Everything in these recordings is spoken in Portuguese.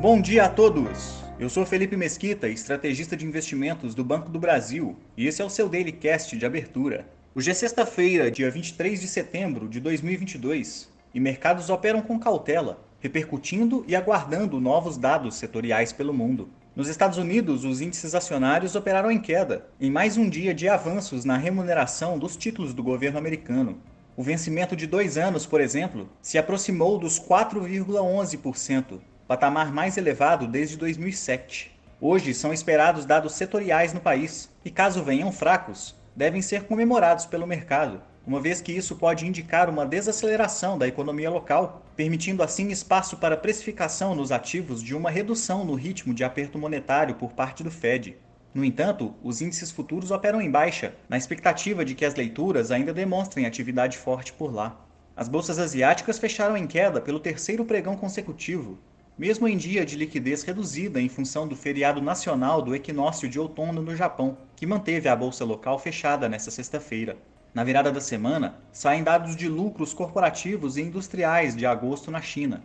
Bom dia a todos! Eu sou Felipe Mesquita, estrategista de investimentos do Banco do Brasil, e esse é o seu Daily Cast de abertura. Hoje é sexta-feira, dia 23 de setembro de 2022, e mercados operam com cautela, repercutindo e aguardando novos dados setoriais pelo mundo. Nos Estados Unidos, os índices acionários operaram em queda, em mais um dia de avanços na remuneração dos títulos do governo americano. O vencimento de dois anos, por exemplo, se aproximou dos 4,11%, patamar mais elevado desde 2007. Hoje são esperados dados setoriais no país, e caso venham fracos, devem ser comemorados pelo mercado, uma vez que isso pode indicar uma desaceleração da economia local, permitindo assim espaço para precificação nos ativos de uma redução no ritmo de aperto monetário por parte do Fed. No entanto, os índices futuros operam em baixa, na expectativa de que as leituras ainda demonstrem atividade forte por lá. As bolsas asiáticas fecharam em queda pelo terceiro pregão consecutivo, mesmo em dia de liquidez reduzida em função do feriado nacional do equinócio de outono no Japão, que manteve a bolsa local fechada nesta sexta-feira. Na virada da semana, saem dados de lucros corporativos e industriais de agosto na China.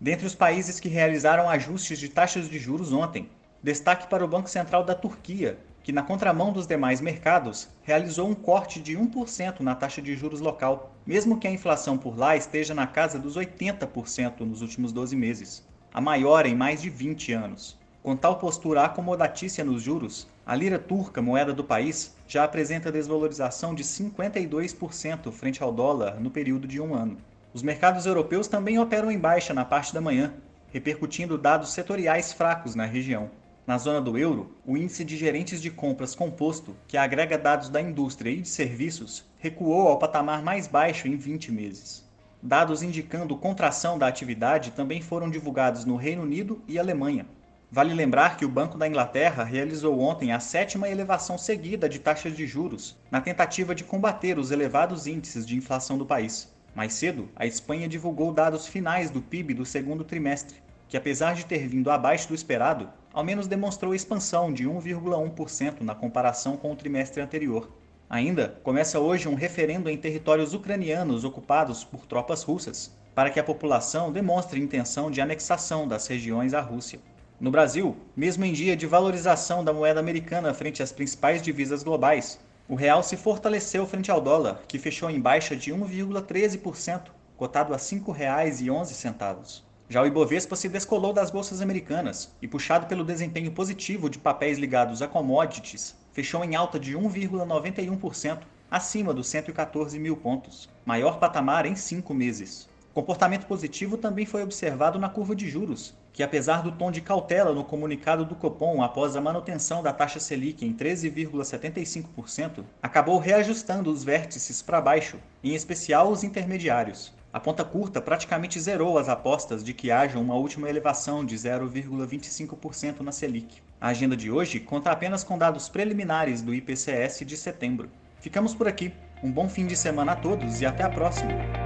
Dentre os países que realizaram ajustes de taxas de juros ontem, destaque para o Banco Central da Turquia, que, na contramão dos demais mercados, realizou um corte de 1% na taxa de juros local, mesmo que a inflação por lá esteja na casa dos 80% nos últimos 12 meses, a maior em mais de 20 anos. Com tal postura acomodatícia nos juros, a lira turca, moeda do país, já apresenta desvalorização de 52% frente ao dólar no período de um ano. Os mercados europeus também operam em baixa na parte da manhã, repercutindo dados setoriais fracos na região. Na zona do euro, o índice de gerentes de compras composto, que agrega dados da indústria e de serviços, recuou ao patamar mais baixo em 20 meses. Dados indicando contração da atividade também foram divulgados no Reino Unido e Alemanha, Vale lembrar que o Banco da Inglaterra realizou ontem a sétima elevação seguida de taxas de juros, na tentativa de combater os elevados índices de inflação do país. Mais cedo, a Espanha divulgou dados finais do PIB do segundo trimestre, que apesar de ter vindo abaixo do esperado, ao menos demonstrou expansão de 1,1% na comparação com o trimestre anterior. Ainda começa hoje um referendo em territórios ucranianos ocupados por tropas russas, para que a população demonstre intenção de anexação das regiões à Rússia. No Brasil, mesmo em dia de valorização da moeda americana frente às principais divisas globais, o real se fortaleceu frente ao dólar, que fechou em baixa de 1,13%, cotado a R$ 5,11. Já o Ibovespa se descolou das bolsas americanas e, puxado pelo desempenho positivo de papéis ligados a commodities, fechou em alta de 1,91%, acima dos 114 mil pontos, maior patamar em cinco meses. Comportamento positivo também foi observado na curva de juros, que apesar do tom de cautela no comunicado do Copom após a manutenção da taxa Selic em 13,75%, acabou reajustando os vértices para baixo, em especial os intermediários. A ponta curta praticamente zerou as apostas de que haja uma última elevação de 0,25% na Selic. A agenda de hoje conta apenas com dados preliminares do IPCS de setembro. Ficamos por aqui. Um bom fim de semana a todos e até a próxima!